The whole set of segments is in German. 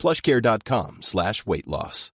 plushcare.com slash weight loss.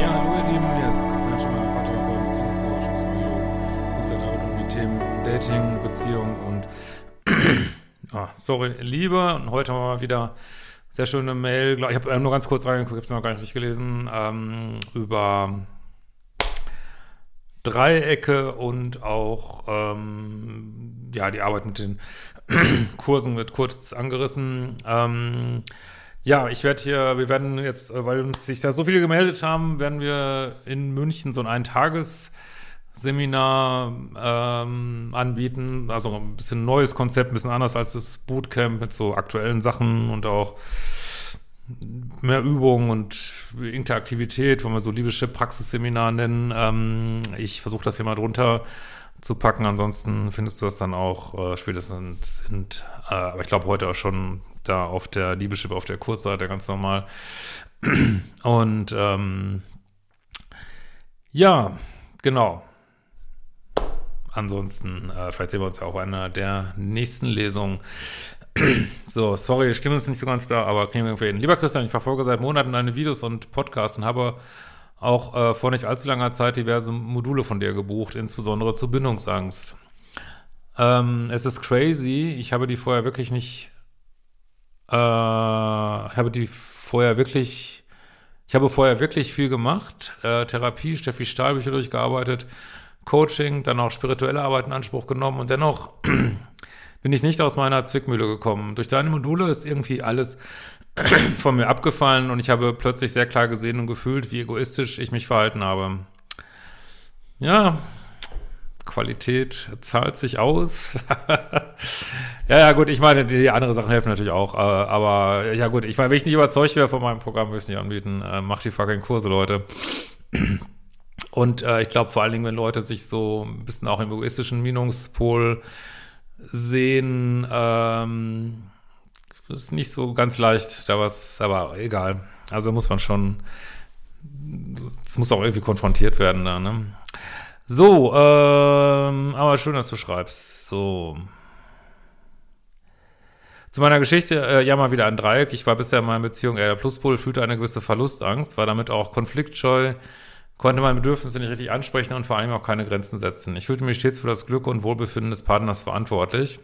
Ja, hallo ihr Lieben, hier ist Christian Schemmer, Paartherapeut, Beziehungscoach, Psychologe, damit um die Themen Dating, Beziehung und ah, sorry, Liebe. Und heute haben wir mal wieder sehr schöne Mail, ich habe nur ganz kurz reingeguckt, ich habe es noch gar nicht gelesen, ähm, über Dreiecke und auch ähm, ja die Arbeit mit den Kursen wird kurz angerissen. Ähm, ja, ich werde hier, wir werden jetzt, äh, weil uns sich da so viele gemeldet haben, werden wir in München so ein Eintagesseminar ähm, anbieten. Also ein bisschen neues Konzept, ein bisschen anders als das Bootcamp mit so aktuellen Sachen und auch mehr Übung und Interaktivität, wollen wir so libysche Praxisseminar nennen. Ähm, ich versuche das hier mal drunter zu packen. Ansonsten findest du das dann auch äh, spätestens sind, äh, aber ich glaube heute auch schon da auf der Liebeschip auf der Kursseite ganz normal. Und ähm, ja, genau. Ansonsten, äh, vielleicht sehen wir uns ja auch einer der nächsten Lesungen. so, sorry, die Stimme ist nicht so ganz da, aber kriegen wir irgendwie hin. Lieber Christian, ich verfolge seit Monaten deine Videos und Podcasts und habe auch äh, vor nicht allzu langer Zeit diverse Module von dir gebucht, insbesondere zur Bindungsangst. Ähm, es ist crazy, ich habe die vorher wirklich nicht, äh, habe die vorher wirklich, ich habe vorher wirklich viel gemacht, äh, Therapie, Steffi Stahlbücher durchgearbeitet, Coaching, dann auch spirituelle Arbeit in Anspruch genommen und dennoch bin ich nicht aus meiner Zwickmühle gekommen. Durch deine Module ist irgendwie alles von mir abgefallen und ich habe plötzlich sehr klar gesehen und gefühlt, wie egoistisch ich mich verhalten habe. Ja, Qualität zahlt sich aus. ja, ja, gut, ich meine, die andere Sachen helfen natürlich auch. Äh, aber ja, gut, ich meine, wenn ich nicht überzeugt wäre von meinem Programm, würde ich es nicht anbieten. Äh, mach die fucking Kurse, Leute. Und äh, ich glaube vor allen Dingen, wenn Leute sich so ein bisschen auch im egoistischen Minungspol sehen, ähm, ist nicht so ganz leicht, da was, aber egal. Also muss man schon, es muss auch irgendwie konfrontiert werden da, ne? So, ähm, aber schön, dass du schreibst. So. Zu meiner Geschichte, äh, ja mal wieder ein Dreieck. Ich war bisher in meiner Beziehung eher der Pluspol, fühlte eine gewisse Verlustangst, war damit auch konfliktscheu, konnte meine Bedürfnisse nicht richtig ansprechen und vor allem auch keine Grenzen setzen. Ich fühlte mich stets für das Glück und Wohlbefinden des Partners verantwortlich.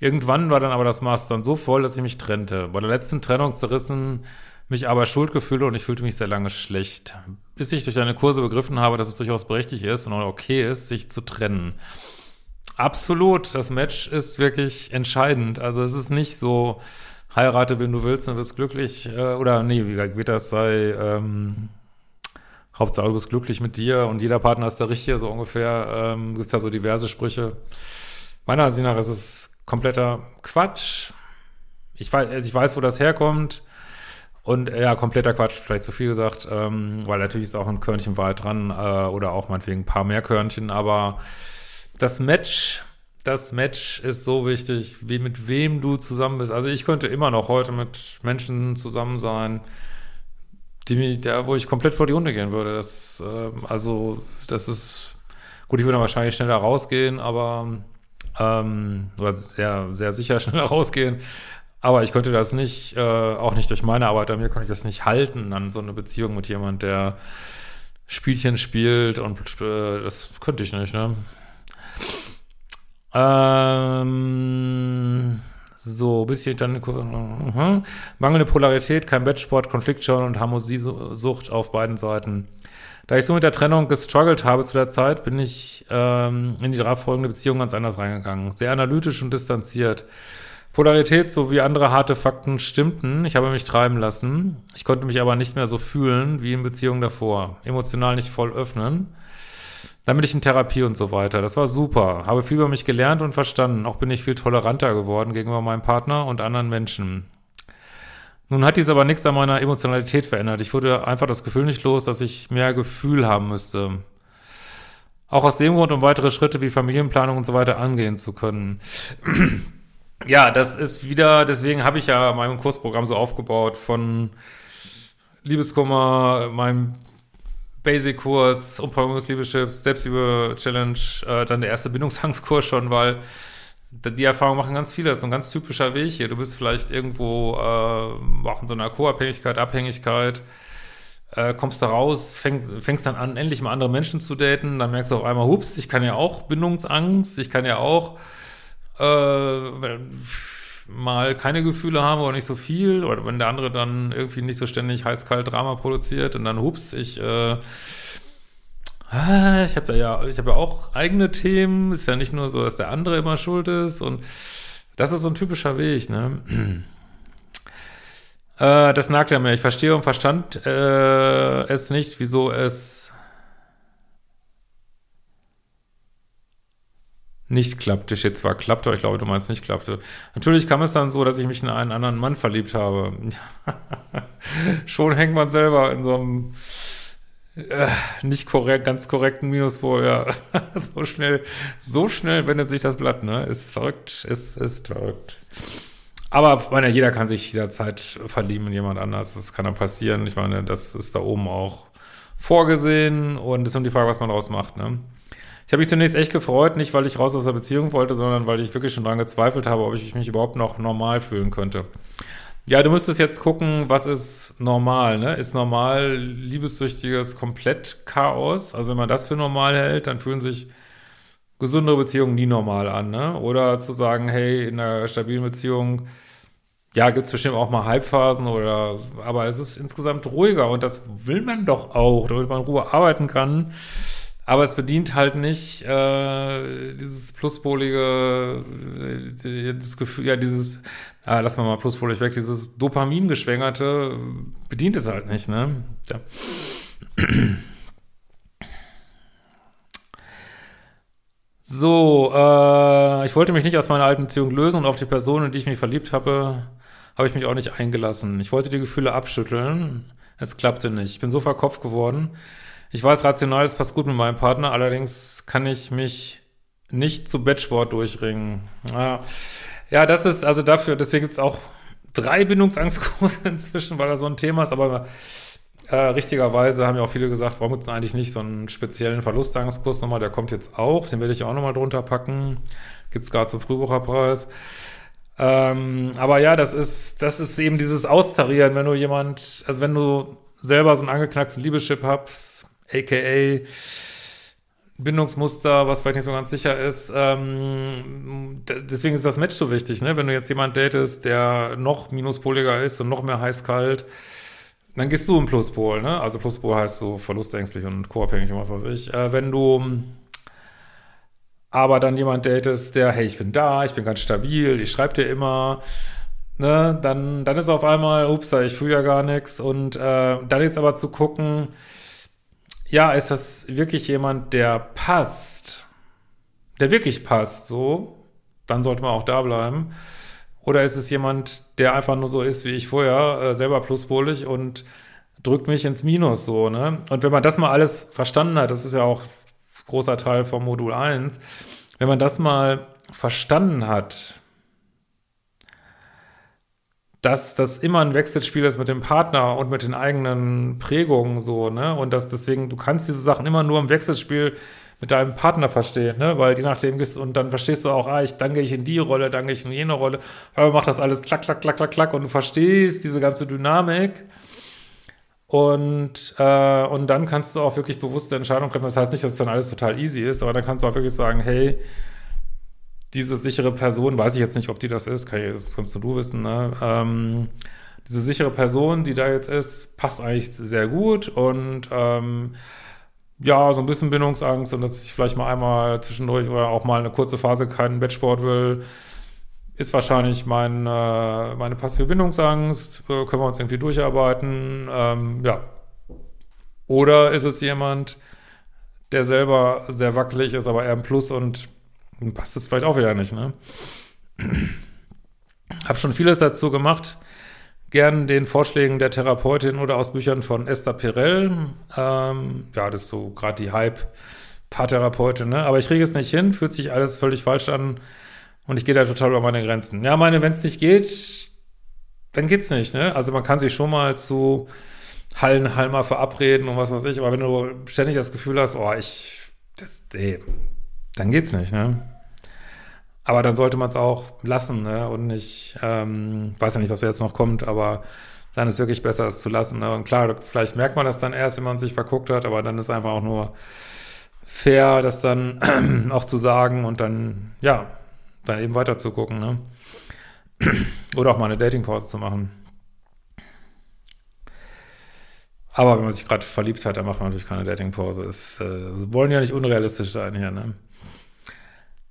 Irgendwann war dann aber das Maß dann so voll, dass ich mich trennte. Bei der letzten Trennung zerrissen mich aber Schuldgefühle und ich fühlte mich sehr lange schlecht. Bis ich durch eine Kurse begriffen habe, dass es durchaus berechtigt ist und auch okay ist, sich zu trennen. Absolut, das Match ist wirklich entscheidend. Also es ist nicht so, heirate, wenn du willst und wirst glücklich, äh, oder nee, wie wird das sei, ähm, Hauptsache du bist glücklich mit dir und jeder Partner ist der Richtige, so ungefähr, ähm, gibt's ja so diverse Sprüche. Meiner Ansicht nach ist es kompletter Quatsch. Ich weiß, also ich weiß, wo das herkommt. Und äh, ja, kompletter Quatsch, vielleicht zu viel gesagt, ähm, weil natürlich ist auch ein Körnchen Wahrheit dran äh, oder auch meinetwegen ein paar mehr Körnchen, aber das Match, das Match ist so wichtig, wie mit wem du zusammen bist. Also ich könnte immer noch heute mit Menschen zusammen sein, die der, wo ich komplett vor die Hunde gehen würde. Das, ähm, also, das ist, gut, ich würde wahrscheinlich schneller rausgehen, aber ähm, sehr, sehr sicher schneller rausgehen. Aber ich könnte das nicht, äh, auch nicht durch meine Arbeit an mir, konnte ich das nicht halten, an so eine Beziehung mit jemand, der Spielchen spielt und äh, das könnte ich nicht, ne? Ähm, so, bisschen dann mhm. mangelnde Polarität, kein Wettsport, Konfliktscheu und Harmoniesucht auf beiden Seiten. Da ich so mit der Trennung gestruggelt habe zu der Zeit, bin ich ähm, in die darauf folgende Beziehung ganz anders reingegangen. Sehr analytisch und distanziert. Polarität sowie andere harte Fakten stimmten. Ich habe mich treiben lassen. Ich konnte mich aber nicht mehr so fühlen wie in Beziehungen davor. Emotional nicht voll öffnen. Dann bin ich in Therapie und so weiter. Das war super. Habe viel über mich gelernt und verstanden. Auch bin ich viel toleranter geworden gegenüber meinem Partner und anderen Menschen. Nun hat dies aber nichts an meiner Emotionalität verändert. Ich wurde einfach das Gefühl nicht los, dass ich mehr Gefühl haben müsste. Auch aus dem Grund, um weitere Schritte wie Familienplanung und so weiter angehen zu können. ja, das ist wieder, deswegen habe ich ja mein Kursprogramm so aufgebaut von Liebeskummer, meinem Basic-Kurs, Umfangungsliebeschips, Selbstliebe-Challenge, äh, dann der erste Bindungsangstkurs schon, weil die Erfahrung machen ganz viele. Das ist ein ganz typischer Weg hier. Du bist vielleicht irgendwo äh, auch in so einer Co-Abhängigkeit, Abhängigkeit, äh, kommst da raus, fängst, fängst dann an, endlich mal andere Menschen zu daten, dann merkst du auf einmal, hups, ich kann ja auch Bindungsangst, ich kann ja auch äh, mal keine Gefühle haben oder nicht so viel oder wenn der andere dann irgendwie nicht so ständig heiß-kalt Drama produziert und dann hups, ich äh, ah, ich habe da ja, ich habe ja auch eigene Themen, ist ja nicht nur so, dass der andere immer schuld ist und das ist so ein typischer Weg, ne? äh, das nagt ja mir. Ich verstehe und verstand äh, es nicht, wieso es nicht klappte. Steht zwar klappte, aber ich glaube, du meinst nicht klappte. Natürlich kam es dann so, dass ich mich in einen anderen Mann verliebt habe. Schon hängt man selber in so einem äh, nicht korrekt, ganz korrekten Minuspol, ja. so schnell, so schnell wendet sich das Blatt, ne? Ist verrückt, ist, ist verrückt. Aber meine, jeder kann sich jederzeit verlieben in jemand anders. Das kann dann passieren. Ich meine, das ist da oben auch vorgesehen und es ist nur die Frage, was man daraus macht, ne? Ich habe mich zunächst echt gefreut, nicht weil ich raus aus der Beziehung wollte, sondern weil ich wirklich schon daran gezweifelt habe, ob ich mich überhaupt noch normal fühlen könnte. Ja, du müsstest jetzt gucken, was ist normal, ne? Ist normal liebessüchtiges Komplett-Chaos? Also wenn man das für normal hält, dann fühlen sich gesunde Beziehungen nie normal an, ne? Oder zu sagen, hey, in einer stabilen Beziehung, ja, gibt's bestimmt auch mal Halbphasen oder, aber es ist insgesamt ruhiger und das will man doch auch, damit man in Ruhe arbeiten kann. Aber es bedient halt nicht äh, dieses pluspolige, äh, das Gefühl, ja, dieses, äh, lass mal mal pluspolig weg, dieses Dopamingeschwängerte bedient es halt nicht, ne? Ja. So, äh, ich wollte mich nicht aus meiner alten Beziehung lösen und auf die Person, in die ich mich verliebt habe, habe ich mich auch nicht eingelassen. Ich wollte die Gefühle abschütteln. Es klappte nicht. Ich bin so verkopft geworden. Ich weiß, rational, es passt gut mit meinem Partner, allerdings kann ich mich nicht zu Bettsport durchringen. Ja, ja das ist also dafür, deswegen gibt es auch drei Bindungsangstkurse inzwischen, weil da so ein Thema ist, aber äh, richtigerweise haben ja auch viele gesagt, warum gibt es eigentlich nicht so einen speziellen Verlustangstkurs nochmal, der kommt jetzt auch, den werde ich auch nochmal drunter packen, gibt es gerade zum Frühbucherpreis. Ähm, aber ja, das ist, das ist eben dieses Austarieren, wenn du jemand, also wenn du selber so einen angeknacksten Liebeschip hast, aka Bindungsmuster, was vielleicht nicht so ganz sicher ist. Ähm, deswegen ist das Match so wichtig, ne? Wenn du jetzt jemand datest, der noch minuspoliger ist und noch mehr heiß-kalt, dann gehst du im Pluspol, ne? Also Pluspol heißt so verlustängstlich und co-abhängig und was weiß ich. Äh, wenn du aber dann jemand datest, der, hey, ich bin da, ich bin ganz stabil, ich schreibe dir immer, ne? Dann, dann ist auf einmal, ups, ich fühle ja gar nichts. Und äh, dann jetzt aber zu gucken, ja, ist das wirklich jemand, der passt, der wirklich passt, so, dann sollte man auch da bleiben. Oder ist es jemand, der einfach nur so ist wie ich vorher, äh, selber pluspolig und drückt mich ins Minus so, ne? Und wenn man das mal alles verstanden hat, das ist ja auch großer Teil vom Modul 1, wenn man das mal verstanden hat, dass das immer ein Wechselspiel ist mit dem Partner und mit den eigenen Prägungen so, ne? Und dass deswegen, du kannst diese Sachen immer nur im Wechselspiel mit deinem Partner verstehen, ne? Weil je nachdem gehst und dann verstehst du auch, ah, ich danke ich in die Rolle, danke ich in jene Rolle, aber macht das alles klack, klack, klack, klack, klack und du verstehst diese ganze Dynamik. Und, äh, und dann kannst du auch wirklich bewusste Entscheidungen treffen. Das heißt nicht, dass es dann alles total easy ist, aber dann kannst du auch wirklich sagen, hey, diese sichere Person, weiß ich jetzt nicht, ob die das ist, kann ich, das kannst du wissen, ne? Ähm, diese sichere Person, die da jetzt ist, passt eigentlich sehr gut und ähm, ja, so ein bisschen Bindungsangst und dass ich vielleicht mal einmal zwischendurch oder auch mal eine kurze Phase keinen Bettsport will. ist wahrscheinlich mein, äh, meine passive Bindungsangst, äh, können wir uns irgendwie durcharbeiten, ähm, ja. Oder ist es jemand, der selber sehr wackelig ist, aber eher ein Plus und passt es vielleicht auch wieder nicht, ne? Hab schon vieles dazu gemacht. Gern den Vorschlägen der Therapeutin oder aus Büchern von Esther Perel. Ähm, ja, das ist so gerade die Hype-Paartherapeutin, ne? Aber ich kriege es nicht hin, fühlt sich alles völlig falsch an und ich gehe da total über meine Grenzen. Ja, meine, wenn es nicht geht, dann geht's nicht, ne? Also man kann sich schon mal zu Hallenhalmer verabreden und was weiß ich, aber wenn du ständig das Gefühl hast, oh, ich, das, ey, dann geht's nicht, ne? Aber dann sollte man es auch lassen, ne? Und nicht, ähm, weiß ja nicht, was jetzt noch kommt, aber dann ist wirklich besser, es zu lassen. Ne? Und klar, vielleicht merkt man das dann erst, wenn man sich verguckt hat, aber dann ist einfach auch nur fair, das dann auch zu sagen und dann, ja, dann eben weiter zu gucken, ne? Oder auch mal eine Datingpause zu machen. Aber wenn man sich gerade verliebt hat, dann macht man natürlich keine Datingpause. Es äh, wollen ja nicht unrealistisch sein hier, ne?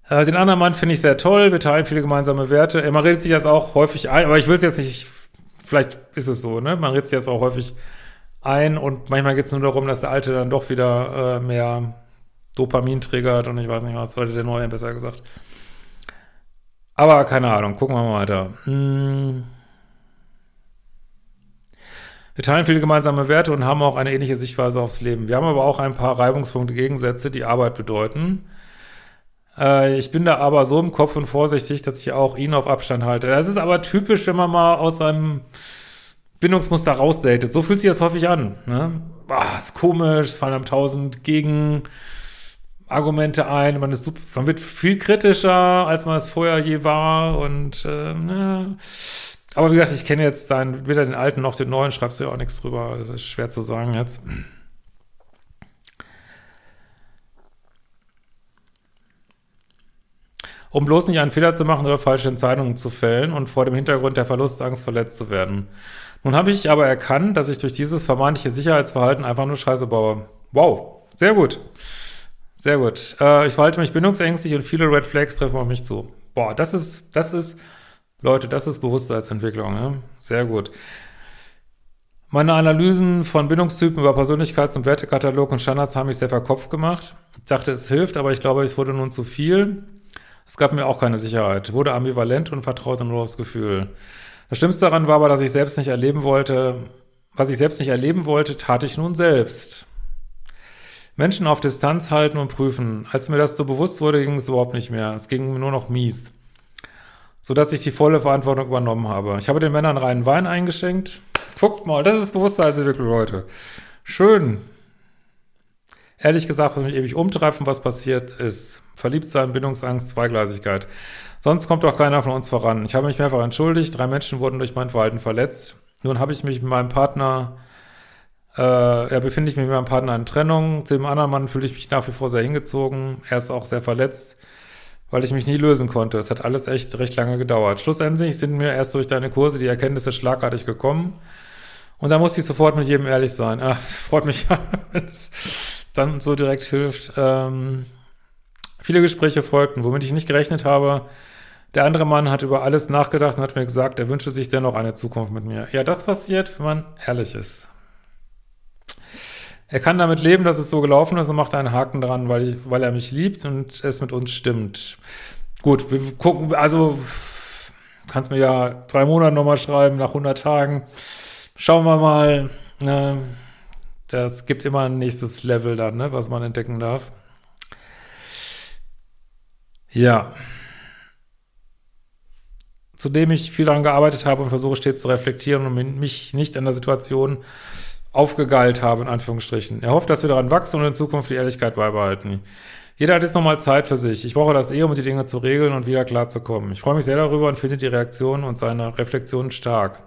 Äh, den anderen Mann finde ich sehr toll. Wir teilen viele gemeinsame Werte. Man redet sich das auch häufig ein, aber ich will es jetzt nicht, vielleicht ist es so, ne? Man redet sich das auch häufig ein und manchmal geht es nur darum, dass der Alte dann doch wieder äh, mehr Dopamin triggert und ich weiß nicht was, heute der Neue besser gesagt. Aber keine Ahnung, gucken wir mal weiter. Hm. Wir teilen viele gemeinsame Werte und haben auch eine ähnliche Sichtweise aufs Leben. Wir haben aber auch ein paar Reibungspunkte, Gegensätze, die Arbeit bedeuten. Äh, ich bin da aber so im Kopf und vorsichtig, dass ich auch ihn auf Abstand halte. Das ist aber typisch, wenn man mal aus seinem Bindungsmuster rausdatet. So fühlt sich das häufig an. Ne? Boah, ist komisch, es fallen einem tausend gegen Argumente ein, man ist super, man wird viel kritischer, als man es vorher je war und äh, ne. aber wie gesagt, ich kenne jetzt dann weder den alten noch den neuen, schreibst du ja auch nichts drüber, das ist schwer zu sagen jetzt. Um bloß nicht einen Fehler zu machen oder falsche Entscheidungen zu fällen und vor dem Hintergrund der Verlustangst verletzt zu werden. Nun habe ich aber erkannt, dass ich durch dieses vermeintliche Sicherheitsverhalten einfach nur Scheiße baue. Wow, sehr gut. Sehr gut. Äh, ich verhalte mich bindungsängstlich und viele Red Flags treffen auf mich zu. Boah, das ist, das ist, Leute, das ist Bewusstseinsentwicklung, ne? Sehr gut. Meine Analysen von Bindungstypen über Persönlichkeits- und Wertekatalog und Standards haben mich sehr verkopft gemacht. Ich dachte, es hilft, aber ich glaube, es wurde nun zu viel. Es gab mir auch keine Sicherheit. Wurde ambivalent und vertraute nur aufs Gefühl. Das Schlimmste daran war aber, dass ich selbst nicht erleben wollte, was ich selbst nicht erleben wollte, tat ich nun selbst. Menschen auf Distanz halten und prüfen. Als mir das so bewusst wurde, ging es überhaupt nicht mehr. Es ging nur noch mies. Sodass ich die volle Verantwortung übernommen habe. Ich habe den Männern reinen Wein eingeschenkt. Guckt mal, das ist Bewusstseinsentwicklung, Leute. Schön. Ehrlich gesagt, was mich ewig umtreibt und was passiert ist. Verliebtsein, Bindungsangst, Zweigleisigkeit. Sonst kommt auch keiner von uns voran. Ich habe mich mehrfach entschuldigt. Drei Menschen wurden durch mein Verhalten verletzt. Nun habe ich mich mit meinem Partner äh, ja, befinde ich mich mit meinem Partner in Trennung. Zu dem anderen Mann fühle ich mich nach wie vor sehr hingezogen. Er ist auch sehr verletzt, weil ich mich nie lösen konnte. Es hat alles echt recht lange gedauert. Schlussendlich sind mir erst durch deine Kurse die Erkenntnisse schlagartig gekommen. Und da musste ich sofort mit jedem ehrlich sein. Ah, freut mich, wenn es dann so direkt hilft. Ähm, viele Gespräche folgten, womit ich nicht gerechnet habe. Der andere Mann hat über alles nachgedacht und hat mir gesagt, er wünsche sich dennoch eine Zukunft mit mir. Ja, das passiert, wenn man ehrlich ist. Er kann damit leben, dass es so gelaufen ist und macht einen Haken dran, weil, ich, weil er mich liebt und es mit uns stimmt. Gut, wir gucken, also kannst mir ja drei Monate nochmal schreiben, nach 100 Tagen. Schauen wir mal. Ne? Das gibt immer ein nächstes Level dann, ne, was man entdecken darf. Ja. Zudem ich viel daran gearbeitet habe und versuche stets zu reflektieren und mich nicht an der Situation aufgegeilt habe, in Anführungsstrichen. Er hofft, dass wir daran wachsen und in Zukunft die Ehrlichkeit beibehalten. Jeder hat jetzt nochmal Zeit für sich. Ich brauche das eh, um die Dinge zu regeln und wieder klarzukommen. Ich freue mich sehr darüber und finde die Reaktion und seine Reflexion stark.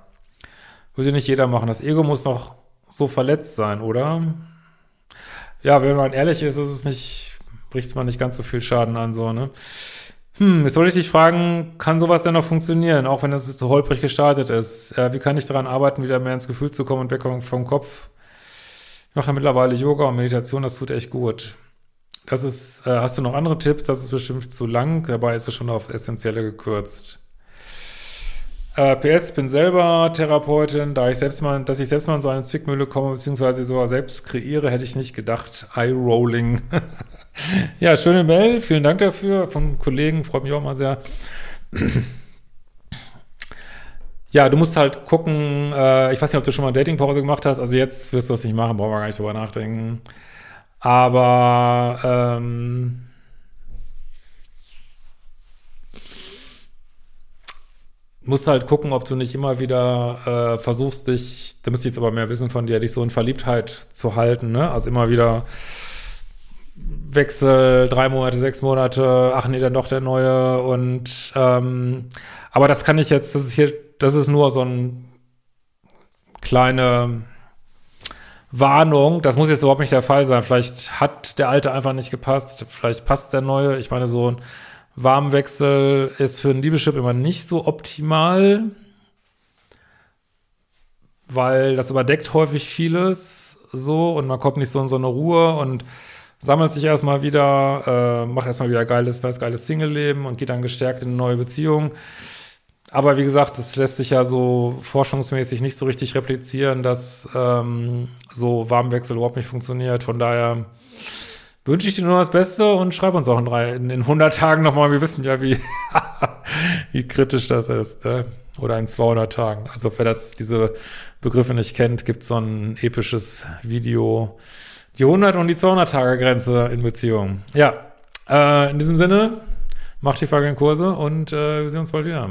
Würde nicht jeder machen. Das Ego muss noch so verletzt sein, oder? Ja, wenn man ehrlich ist, ist es nicht, bricht man nicht ganz so viel Schaden an, so, ne? Hm, jetzt wollte ich dich fragen, kann sowas denn noch funktionieren, auch wenn es so holprig gestartet ist? Äh, wie kann ich daran arbeiten, wieder mehr ins Gefühl zu kommen und weg vom Kopf? Ich mache ja mittlerweile Yoga und Meditation, das tut echt gut. Das ist, äh, hast du noch andere Tipps? Das ist bestimmt zu lang, dabei ist es schon aufs Essentielle gekürzt. Äh, PS, ich bin selber Therapeutin, da ich selbst mal, dass ich selbst mal in so eine Zwickmühle komme, beziehungsweise sogar selbst kreiere, hätte ich nicht gedacht. Eye-Rolling. ja, schöne Mail, vielen Dank dafür von Kollegen, freut mich auch mal sehr. ja, du musst halt gucken, äh, ich weiß nicht, ob du schon mal Datingpause gemacht hast, also jetzt wirst du das nicht machen, brauchen wir gar nicht drüber nachdenken. Aber ähm, musst halt gucken, ob du nicht immer wieder äh, versuchst, dich, da müsste ich jetzt aber mehr wissen von dir, dich so in Verliebtheit zu halten, ne? Also immer wieder Wechsel, drei Monate, sechs Monate, ach nee, dann doch der neue und ähm, aber das kann ich jetzt, das ist hier, das ist nur so ein kleine Warnung, das muss jetzt überhaupt nicht der Fall sein. Vielleicht hat der alte einfach nicht gepasst, vielleicht passt der neue. Ich meine, so ein Warmwechsel ist für einen Liebeschip immer nicht so optimal, weil das überdeckt häufig vieles so und man kommt nicht so in so eine Ruhe und sammelt sich erstmal wieder, äh, macht erstmal wieder geiles, das geiles Single-Leben und geht dann gestärkt in eine neue Beziehung. Aber wie gesagt, das lässt sich ja so forschungsmäßig nicht so richtig replizieren, dass ähm, so Warmwechsel überhaupt nicht funktioniert. Von daher wünsche ich dir nur das Beste und schreib uns auch in, drei, in, in 100 Tagen nochmal. Wir wissen ja, wie, wie kritisch das ist. Ne? Oder in 200 Tagen. Also wer das, diese Begriffe nicht kennt, gibt so ein episches Video. Die 100 und die 200 Tage Grenze in Beziehung. Ja, äh, in diesem Sinne, macht die Frage in Kurse und äh, wir sehen uns bald wieder.